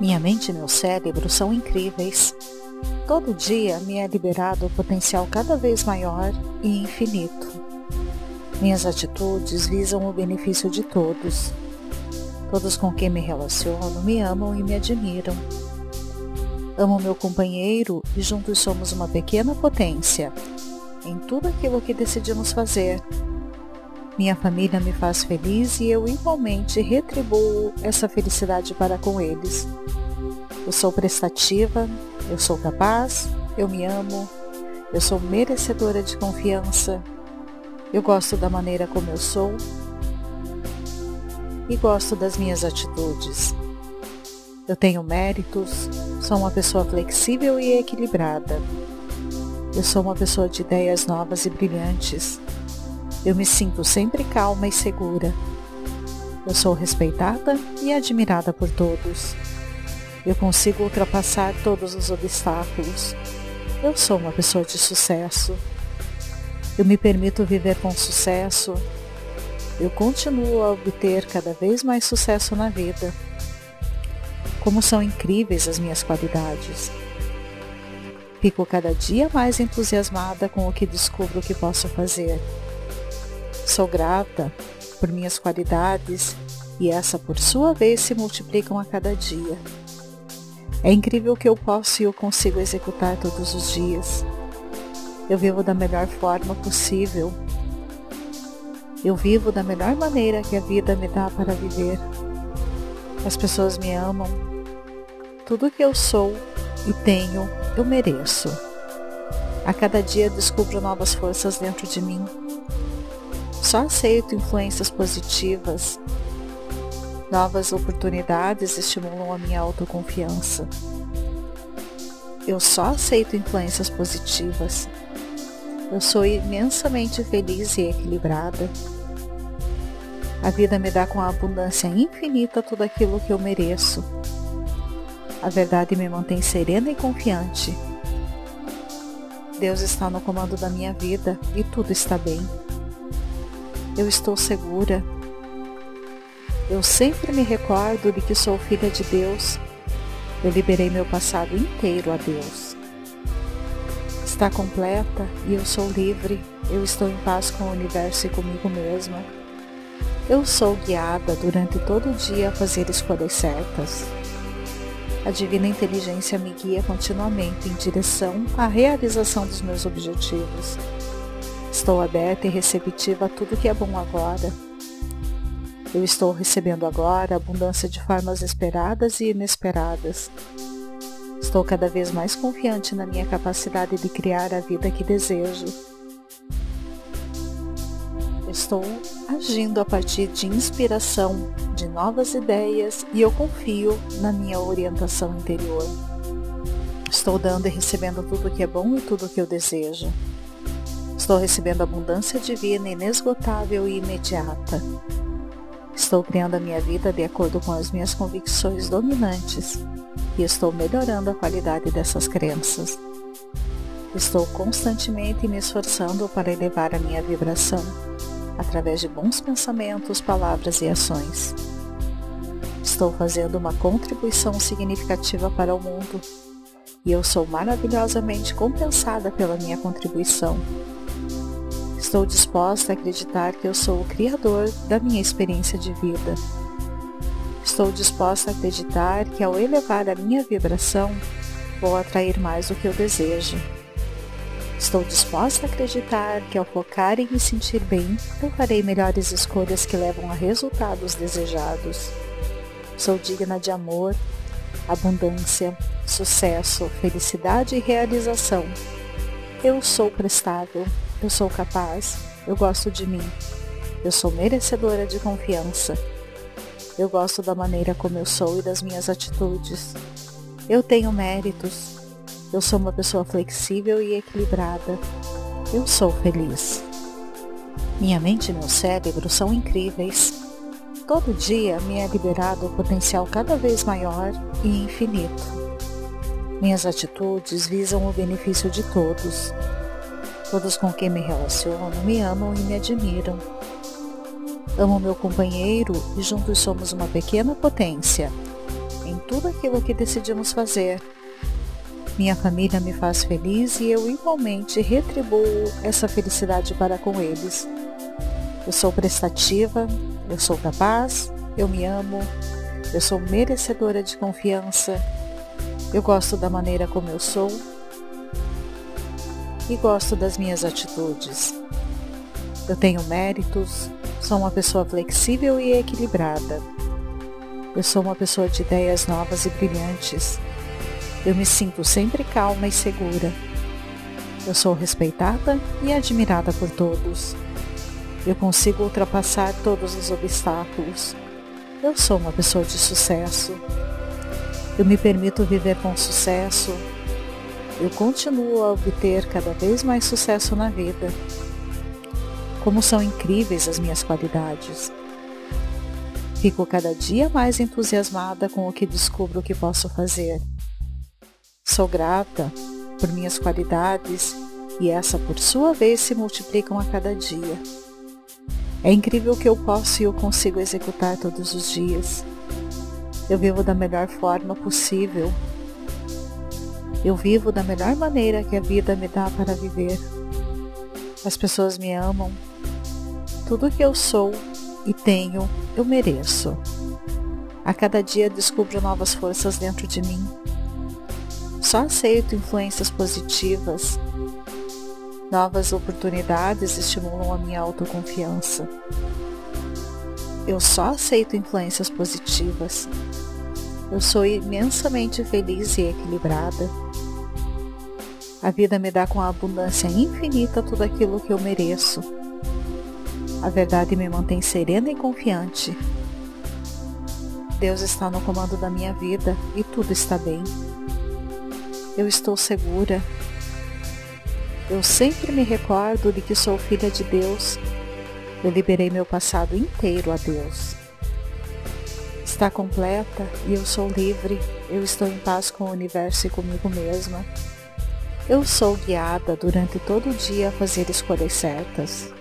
Minha mente e meu cérebro são incríveis. Todo dia me é liberado o potencial cada vez maior e infinito. Minhas atitudes visam o benefício de todos. Todos com quem me relaciono me amam e me admiram. Amo meu companheiro e juntos somos uma pequena potência em tudo aquilo que decidimos fazer. Minha família me faz feliz e eu igualmente retribuo essa felicidade para com eles. Eu sou prestativa, eu sou capaz, eu me amo, eu sou merecedora de confiança, eu gosto da maneira como eu sou e gosto das minhas atitudes. Eu tenho méritos, sou uma pessoa flexível e equilibrada. Eu sou uma pessoa de ideias novas e brilhantes. Eu me sinto sempre calma e segura. Eu sou respeitada e admirada por todos. Eu consigo ultrapassar todos os obstáculos. Eu sou uma pessoa de sucesso. Eu me permito viver com sucesso. Eu continuo a obter cada vez mais sucesso na vida. Como são incríveis as minhas qualidades. Fico cada dia mais entusiasmada com o que descubro que posso fazer. Sou grata por minhas qualidades e essa por sua vez se multiplicam a cada dia. É incrível que eu posso e eu consigo executar todos os dias. Eu vivo da melhor forma possível. Eu vivo da melhor maneira que a vida me dá para viver. As pessoas me amam. Tudo que eu sou e tenho, eu mereço. A cada dia descubro novas forças dentro de mim. Só aceito influências positivas Novas oportunidades estimulam a minha autoconfiança. Eu só aceito influências positivas. Eu sou imensamente feliz e equilibrada. A vida me dá com abundância infinita tudo aquilo que eu mereço. A verdade me mantém serena e confiante. Deus está no comando da minha vida e tudo está bem. Eu estou segura eu sempre me recordo de que sou filha de Deus. Eu liberei meu passado inteiro a Deus. Está completa e eu sou livre. Eu estou em paz com o universo e comigo mesma. Eu sou guiada durante todo o dia a fazer escolhas certas. A divina inteligência me guia continuamente em direção à realização dos meus objetivos. Estou aberta e receptiva a tudo que é bom agora eu estou recebendo agora abundância de formas esperadas e inesperadas. Estou cada vez mais confiante na minha capacidade de criar a vida que desejo. Estou agindo a partir de inspiração, de novas ideias e eu confio na minha orientação interior. Estou dando e recebendo tudo que é bom e tudo que eu desejo. Estou recebendo abundância divina, inesgotável e imediata. Estou criando a minha vida de acordo com as minhas convicções dominantes e estou melhorando a qualidade dessas crenças. Estou constantemente me esforçando para elevar a minha vibração através de bons pensamentos, palavras e ações. Estou fazendo uma contribuição significativa para o mundo e eu sou maravilhosamente compensada pela minha contribuição. Estou disposta a acreditar que eu sou o criador da minha experiência de vida. Estou disposta a acreditar que ao elevar a minha vibração, vou atrair mais do que eu desejo. Estou disposta a acreditar que ao focar em me sentir bem, eu farei melhores escolhas que levam a resultados desejados. Sou digna de amor, abundância, sucesso, felicidade e realização. Eu sou prestável, eu sou capaz, eu gosto de mim, eu sou merecedora de confiança. Eu gosto da maneira como eu sou e das minhas atitudes. Eu tenho méritos. Eu sou uma pessoa flexível e equilibrada. Eu sou feliz. Minha mente e meu cérebro são incríveis. Todo dia me é liberado o potencial cada vez maior e infinito. Minhas atitudes visam o benefício de todos. Todos com quem me relaciono me amam e me admiram. Amo meu companheiro e juntos somos uma pequena potência em tudo aquilo que decidimos fazer. Minha família me faz feliz e eu igualmente retribuo essa felicidade para com eles. Eu sou prestativa, eu sou capaz, eu me amo, eu sou merecedora de confiança, eu gosto da maneira como eu sou e gosto das minhas atitudes. Eu tenho méritos, sou uma pessoa flexível e equilibrada. Eu sou uma pessoa de ideias novas e brilhantes. Eu me sinto sempre calma e segura. Eu sou respeitada e admirada por todos. Eu consigo ultrapassar todos os obstáculos. Eu sou uma pessoa de sucesso. Eu me permito viver com sucesso. Eu continuo a obter cada vez mais sucesso na vida. Como são incríveis as minhas qualidades. Fico cada dia mais entusiasmada com o que descubro que posso fazer. Sou grata por minhas qualidades e essa por sua vez se multiplicam a cada dia. É incrível o que eu posso e eu consigo executar todos os dias. Eu vivo da melhor forma possível. Eu vivo da melhor maneira que a vida me dá para viver. As pessoas me amam. Tudo que eu sou e tenho, eu mereço. A cada dia descubro novas forças dentro de mim. Só aceito influências positivas. Novas oportunidades estimulam a minha autoconfiança. Eu só aceito influências positivas. Eu sou imensamente feliz e equilibrada. A vida me dá com abundância infinita tudo aquilo que eu mereço. A verdade me mantém serena e confiante. Deus está no comando da minha vida e tudo está bem. Eu estou segura. Eu sempre me recordo de que sou filha de Deus. Eu liberei meu passado inteiro a Deus. Está completa e eu sou livre. Eu estou em paz com o universo e comigo mesma. Eu sou guiada durante todo o dia a fazer escolhas certas.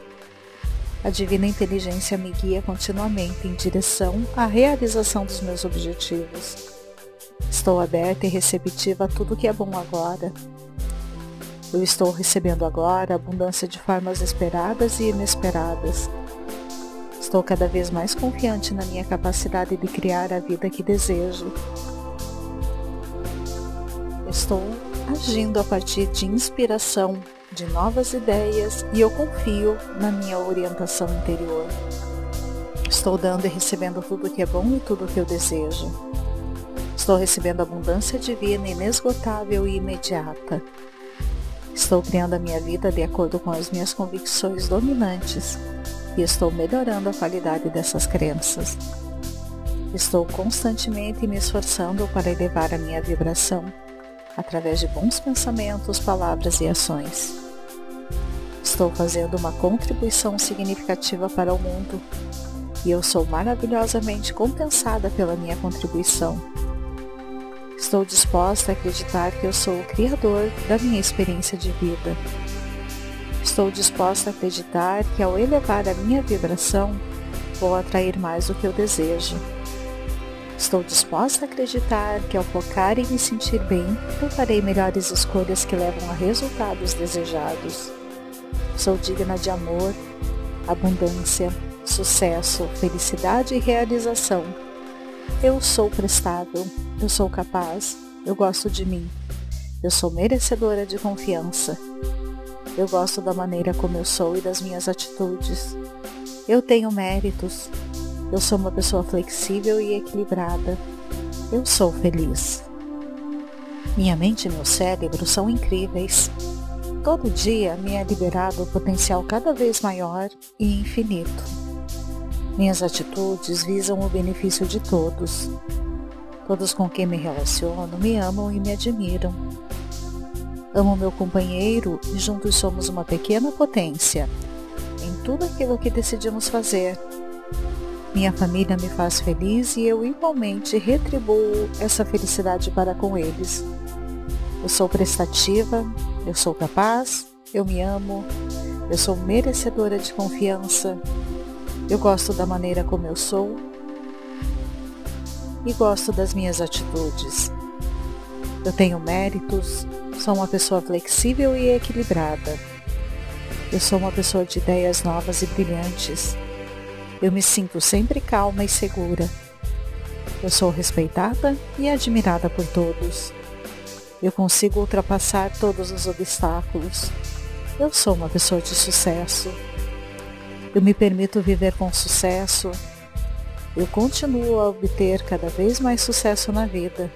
A divina inteligência me guia continuamente em direção à realização dos meus objetivos. Estou aberta e receptiva a tudo que é bom agora. Eu estou recebendo agora abundância de formas esperadas e inesperadas. Estou cada vez mais confiante na minha capacidade de criar a vida que desejo. Estou agindo a partir de inspiração de novas ideias e eu confio na minha orientação interior. Estou dando e recebendo tudo que é bom e tudo que eu desejo. Estou recebendo abundância divina, inesgotável e imediata. Estou criando a minha vida de acordo com as minhas convicções dominantes e estou melhorando a qualidade dessas crenças. Estou constantemente me esforçando para elevar a minha vibração através de bons pensamentos, palavras e ações. Estou fazendo uma contribuição significativa para o mundo e eu sou maravilhosamente compensada pela minha contribuição. Estou disposta a acreditar que eu sou o criador da minha experiência de vida. Estou disposta a acreditar que ao elevar a minha vibração, vou atrair mais do que eu desejo. Estou disposta a acreditar que ao focar e me sentir bem, eu farei melhores escolhas que levam a resultados desejados. Sou digna de amor, abundância, sucesso, felicidade e realização. Eu sou prestável, eu sou capaz, eu gosto de mim. Eu sou merecedora de confiança. Eu gosto da maneira como eu sou e das minhas atitudes. Eu tenho méritos. Eu sou uma pessoa flexível e equilibrada. Eu sou feliz. Minha mente e meu cérebro são incríveis. Todo dia me é liberado o potencial cada vez maior e infinito. Minhas atitudes visam o benefício de todos. Todos com quem me relaciono me amam e me admiram. Amo meu companheiro e juntos somos uma pequena potência em tudo aquilo que decidimos fazer. Minha família me faz feliz e eu igualmente retribuo essa felicidade para com eles. Eu sou prestativa, eu sou capaz, eu me amo, eu sou merecedora de confiança, eu gosto da maneira como eu sou e gosto das minhas atitudes. Eu tenho méritos, sou uma pessoa flexível e equilibrada. Eu sou uma pessoa de ideias novas e brilhantes. Eu me sinto sempre calma e segura. Eu sou respeitada e admirada por todos. Eu consigo ultrapassar todos os obstáculos. Eu sou uma pessoa de sucesso. Eu me permito viver com sucesso. Eu continuo a obter cada vez mais sucesso na vida.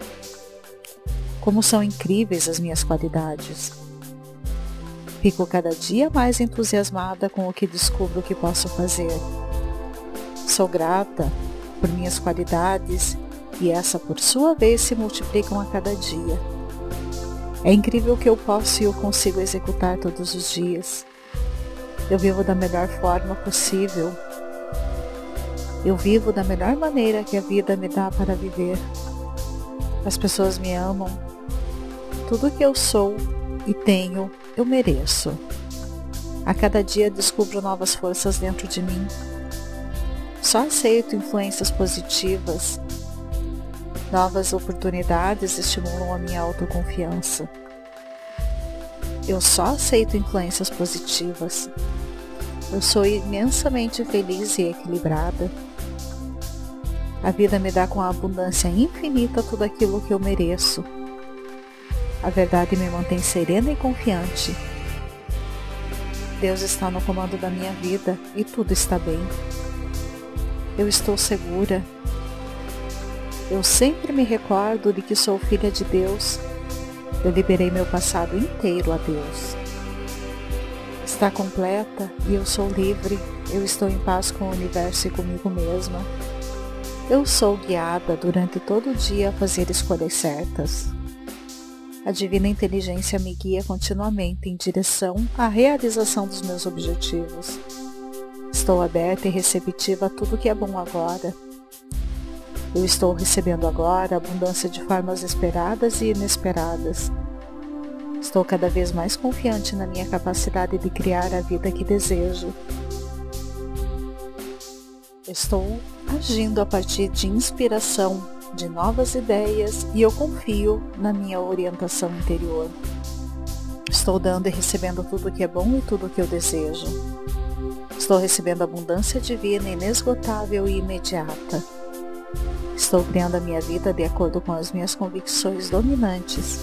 Como são incríveis as minhas qualidades. Fico cada dia mais entusiasmada com o que descubro que posso fazer. Sou grata por minhas qualidades e essa por sua vez se multiplicam a cada dia. É incrível que eu posso e eu consigo executar todos os dias. Eu vivo da melhor forma possível. Eu vivo da melhor maneira que a vida me dá para viver. As pessoas me amam. Tudo que eu sou e tenho, eu mereço. A cada dia descubro novas forças dentro de mim. Só aceito influências positivas Novas oportunidades estimulam a minha autoconfiança. Eu só aceito influências positivas. Eu sou imensamente feliz e equilibrada. A vida me dá com a abundância infinita tudo aquilo que eu mereço. A verdade me mantém serena e confiante. Deus está no comando da minha vida e tudo está bem. Eu estou segura eu sempre me recordo de que sou filha de Deus. Eu liberei meu passado inteiro a Deus. Está completa e eu sou livre. Eu estou em paz com o universo e comigo mesma. Eu sou guiada durante todo o dia a fazer escolhas certas. A divina inteligência me guia continuamente em direção à realização dos meus objetivos. Estou aberta e receptiva a tudo que é bom agora eu estou recebendo agora abundância de formas esperadas e inesperadas. Estou cada vez mais confiante na minha capacidade de criar a vida que desejo. Estou agindo a partir de inspiração, de novas ideias e eu confio na minha orientação interior. Estou dando e recebendo tudo que é bom e tudo que eu desejo. Estou recebendo abundância divina inesgotável e imediata. Estou criando a minha vida de acordo com as minhas convicções dominantes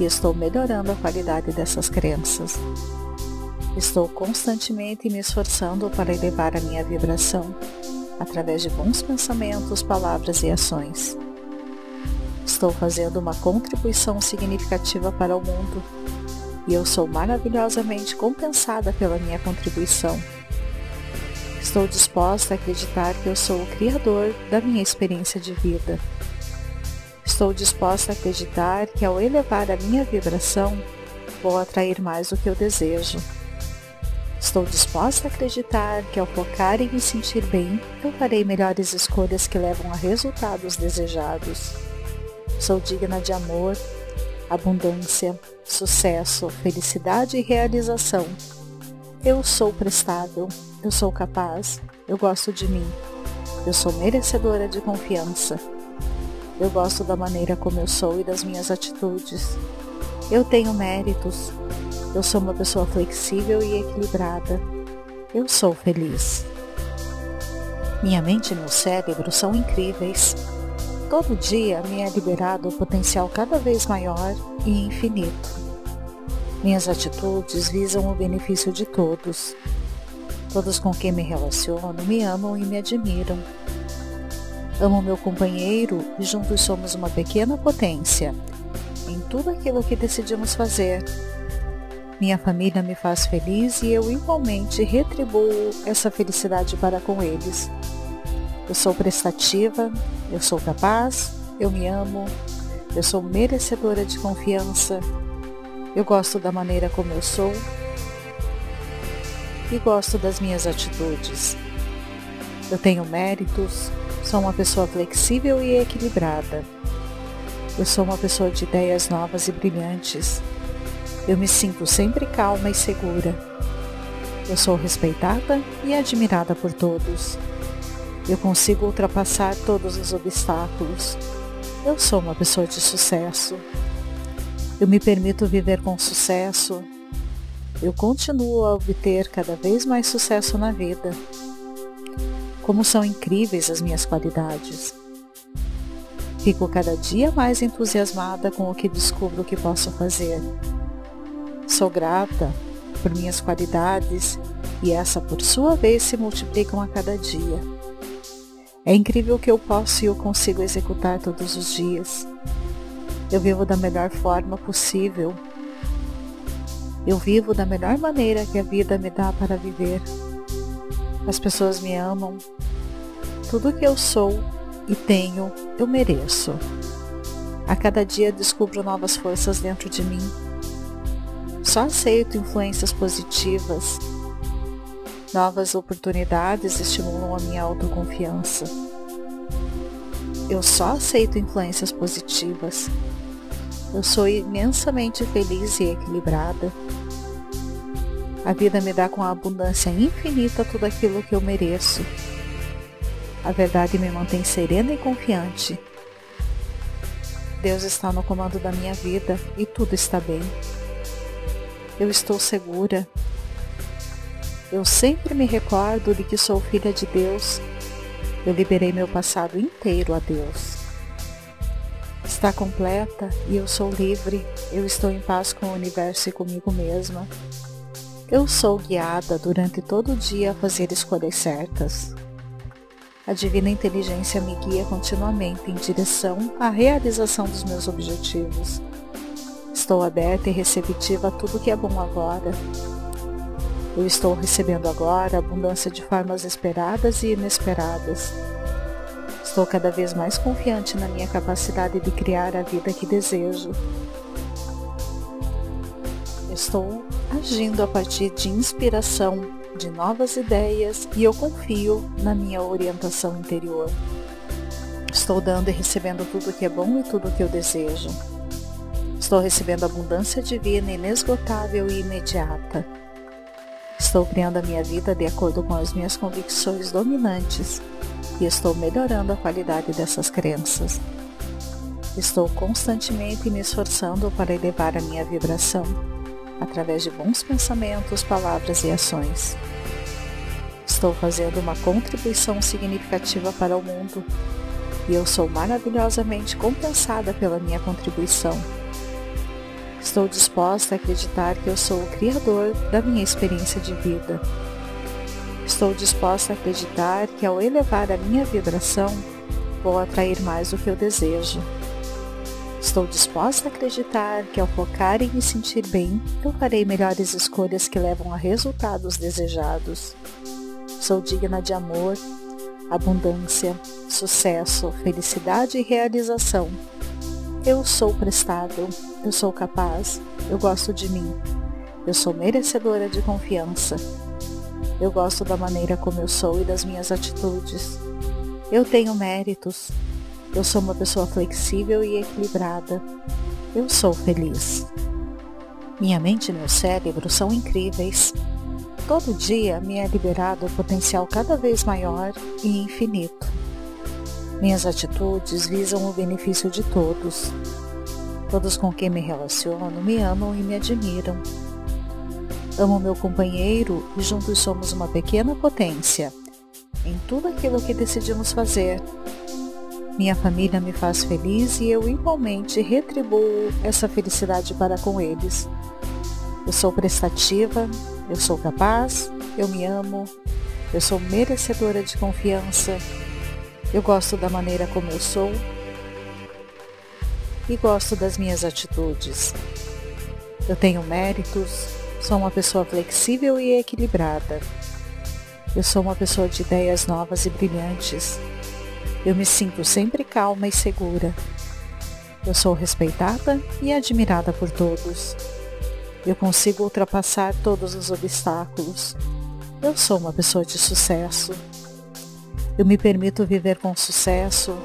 e estou melhorando a qualidade dessas crenças. Estou constantemente me esforçando para elevar a minha vibração através de bons pensamentos, palavras e ações. Estou fazendo uma contribuição significativa para o mundo e eu sou maravilhosamente compensada pela minha contribuição. Estou disposta a acreditar que eu sou o criador da minha experiência de vida. Estou disposta a acreditar que ao elevar a minha vibração, vou atrair mais do que eu desejo. Estou disposta a acreditar que ao focar em me sentir bem, eu farei melhores escolhas que levam a resultados desejados. Sou digna de amor, abundância, sucesso, felicidade e realização. Eu sou prestável, eu sou capaz, eu gosto de mim, eu sou merecedora de confiança. Eu gosto da maneira como eu sou e das minhas atitudes. Eu tenho méritos. Eu sou uma pessoa flexível e equilibrada. Eu sou feliz. Minha mente e meu cérebro são incríveis. Todo dia me é liberado o potencial cada vez maior e infinito. Minhas atitudes visam o benefício de todos. Todos com quem me relaciono me amam e me admiram. Amo meu companheiro e juntos somos uma pequena potência em tudo aquilo que decidimos fazer. Minha família me faz feliz e eu igualmente retribuo essa felicidade para com eles. Eu sou prestativa, eu sou capaz, eu me amo, eu sou merecedora de confiança, eu gosto da maneira como eu sou e gosto das minhas atitudes. Eu tenho méritos, sou uma pessoa flexível e equilibrada. Eu sou uma pessoa de ideias novas e brilhantes. Eu me sinto sempre calma e segura. Eu sou respeitada e admirada por todos. Eu consigo ultrapassar todos os obstáculos. Eu sou uma pessoa de sucesso. Eu me permito viver com sucesso. Eu continuo a obter cada vez mais sucesso na vida. Como são incríveis as minhas qualidades. Fico cada dia mais entusiasmada com o que descubro que posso fazer. Sou grata por minhas qualidades e essa por sua vez se multiplicam a cada dia. É incrível o que eu posso e eu consigo executar todos os dias. Eu vivo da melhor forma possível. Eu vivo da melhor maneira que a vida me dá para viver. As pessoas me amam. Tudo que eu sou e tenho, eu mereço. A cada dia descubro novas forças dentro de mim. Só aceito influências positivas. Novas oportunidades estimulam a minha autoconfiança. Eu só aceito influências positivas. Eu sou imensamente feliz e equilibrada. A vida me dá com abundância infinita tudo aquilo que eu mereço. A verdade me mantém serena e confiante. Deus está no comando da minha vida e tudo está bem. Eu estou segura. Eu sempre me recordo de que sou filha de Deus. Eu liberei meu passado inteiro a Deus. Está completa e eu sou livre. Eu estou em paz com o universo e comigo mesma. Eu sou guiada durante todo o dia a fazer escolhas certas. A divina inteligência me guia continuamente em direção à realização dos meus objetivos. Estou aberta e receptiva a tudo que é bom agora. Eu estou recebendo agora abundância de formas esperadas e inesperadas. Estou cada vez mais confiante na minha capacidade de criar a vida que desejo. Estou agindo a partir de inspiração, de novas ideias e eu confio na minha orientação interior. Estou dando e recebendo tudo que é bom e tudo que eu desejo. Estou recebendo abundância divina, inesgotável e imediata. Estou criando a minha vida de acordo com as minhas convicções dominantes e estou melhorando a qualidade dessas crenças. Estou constantemente me esforçando para elevar a minha vibração através de bons pensamentos, palavras e ações. Estou fazendo uma contribuição significativa para o mundo e eu sou maravilhosamente compensada pela minha contribuição. Estou disposta a acreditar que eu sou o criador da minha experiência de vida. Estou disposta a acreditar que ao elevar a minha vibração, vou atrair mais do que eu desejo. Estou disposta a acreditar que ao focar em me sentir bem, eu farei melhores escolhas que levam a resultados desejados. Sou digna de amor, abundância, sucesso, felicidade e realização eu sou prestável, eu sou capaz, eu gosto de mim, eu sou merecedora de confiança. Eu gosto da maneira como eu sou e das minhas atitudes. Eu tenho méritos. Eu sou uma pessoa flexível e equilibrada. Eu sou feliz. Minha mente e meu cérebro são incríveis. Todo dia me é liberado o potencial cada vez maior e infinito. Minhas atitudes visam o benefício de todos. Todos com quem me relaciono me amam e me admiram. Amo meu companheiro e juntos somos uma pequena potência em tudo aquilo que decidimos fazer. Minha família me faz feliz e eu igualmente retribuo essa felicidade para com eles. Eu sou prestativa, eu sou capaz, eu me amo, eu sou merecedora de confiança, eu gosto da maneira como eu sou e gosto das minhas atitudes. Eu tenho méritos, sou uma pessoa flexível e equilibrada. Eu sou uma pessoa de ideias novas e brilhantes. Eu me sinto sempre calma e segura. Eu sou respeitada e admirada por todos. Eu consigo ultrapassar todos os obstáculos. Eu sou uma pessoa de sucesso. Eu me permito viver com sucesso.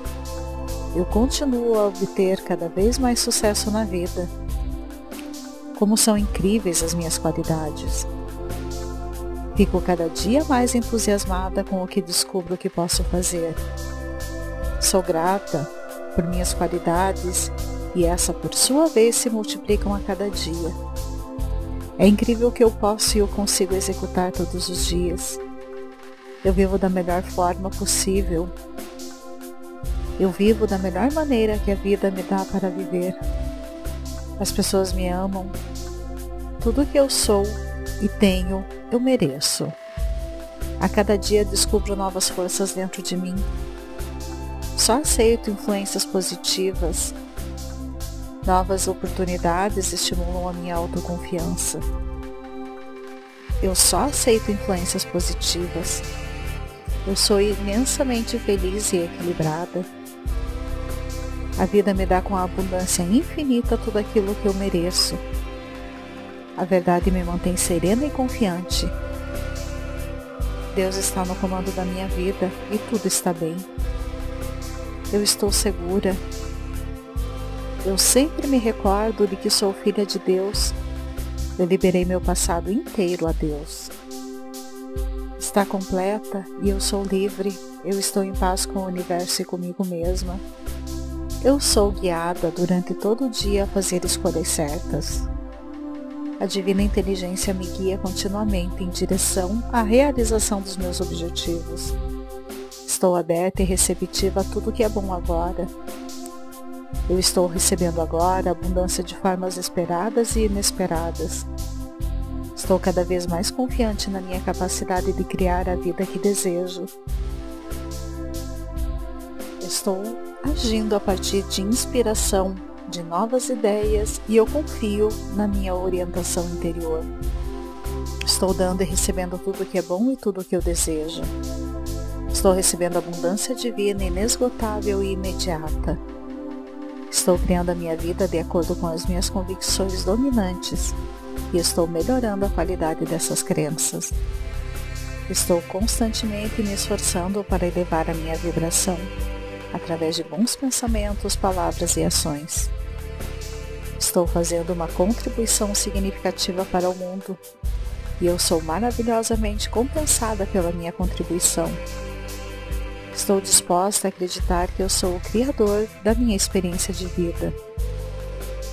Eu continuo a obter cada vez mais sucesso na vida. Como são incríveis as minhas qualidades. Fico cada dia mais entusiasmada com o que descubro que posso fazer. Sou grata por minhas qualidades e essa por sua vez se multiplicam a cada dia. É incrível o que eu posso e eu consigo executar todos os dias. Eu vivo da melhor forma possível. Eu vivo da melhor maneira que a vida me dá para viver. As pessoas me amam. Tudo que eu sou e tenho, eu mereço. A cada dia descubro novas forças dentro de mim. Só aceito influências positivas. Novas oportunidades estimulam a minha autoconfiança. Eu só aceito influências positivas. Eu sou imensamente feliz e equilibrada. A vida me dá com a abundância infinita tudo aquilo que eu mereço. A verdade me mantém serena e confiante. Deus está no comando da minha vida e tudo está bem. Eu estou segura. Eu sempre me recordo de que sou filha de Deus. Eu liberei meu passado inteiro a Deus. Está completa e eu sou livre. Eu estou em paz com o universo e comigo mesma. Eu sou guiada durante todo o dia a fazer escolhas certas. A divina inteligência me guia continuamente em direção à realização dos meus objetivos. Estou aberta e receptiva a tudo que é bom agora. Eu estou recebendo agora abundância de formas esperadas e inesperadas. Estou cada vez mais confiante na minha capacidade de criar a vida que desejo. Estou agindo a partir de inspiração de novas ideias e eu confio na minha orientação interior. Estou dando e recebendo tudo que é bom e tudo que eu desejo. Estou recebendo abundância divina inesgotável e imediata. Estou criando a minha vida de acordo com as minhas convicções dominantes e estou melhorando a qualidade dessas crenças. Estou constantemente me esforçando para elevar a minha vibração através de bons pensamentos, palavras e ações. Estou fazendo uma contribuição significativa para o mundo e eu sou maravilhosamente compensada pela minha contribuição. Estou disposta a acreditar que eu sou o Criador da minha experiência de vida.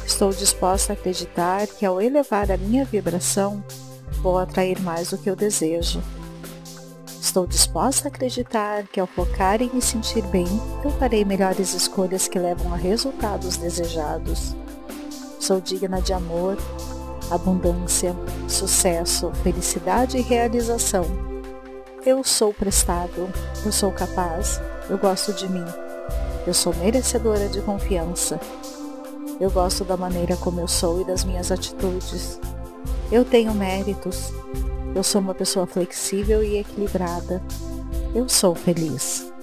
Estou disposta a acreditar que ao elevar a minha vibração, vou atrair mais do que eu desejo. Estou disposta a acreditar que ao focar em me sentir bem, eu farei melhores escolhas que levam a resultados desejados. Sou digna de amor, abundância, sucesso, felicidade e realização. Eu sou prestável, eu sou capaz, eu gosto de mim. Eu sou merecedora de confiança. Eu gosto da maneira como eu sou e das minhas atitudes. Eu tenho méritos. Eu sou uma pessoa flexível e equilibrada. Eu sou feliz.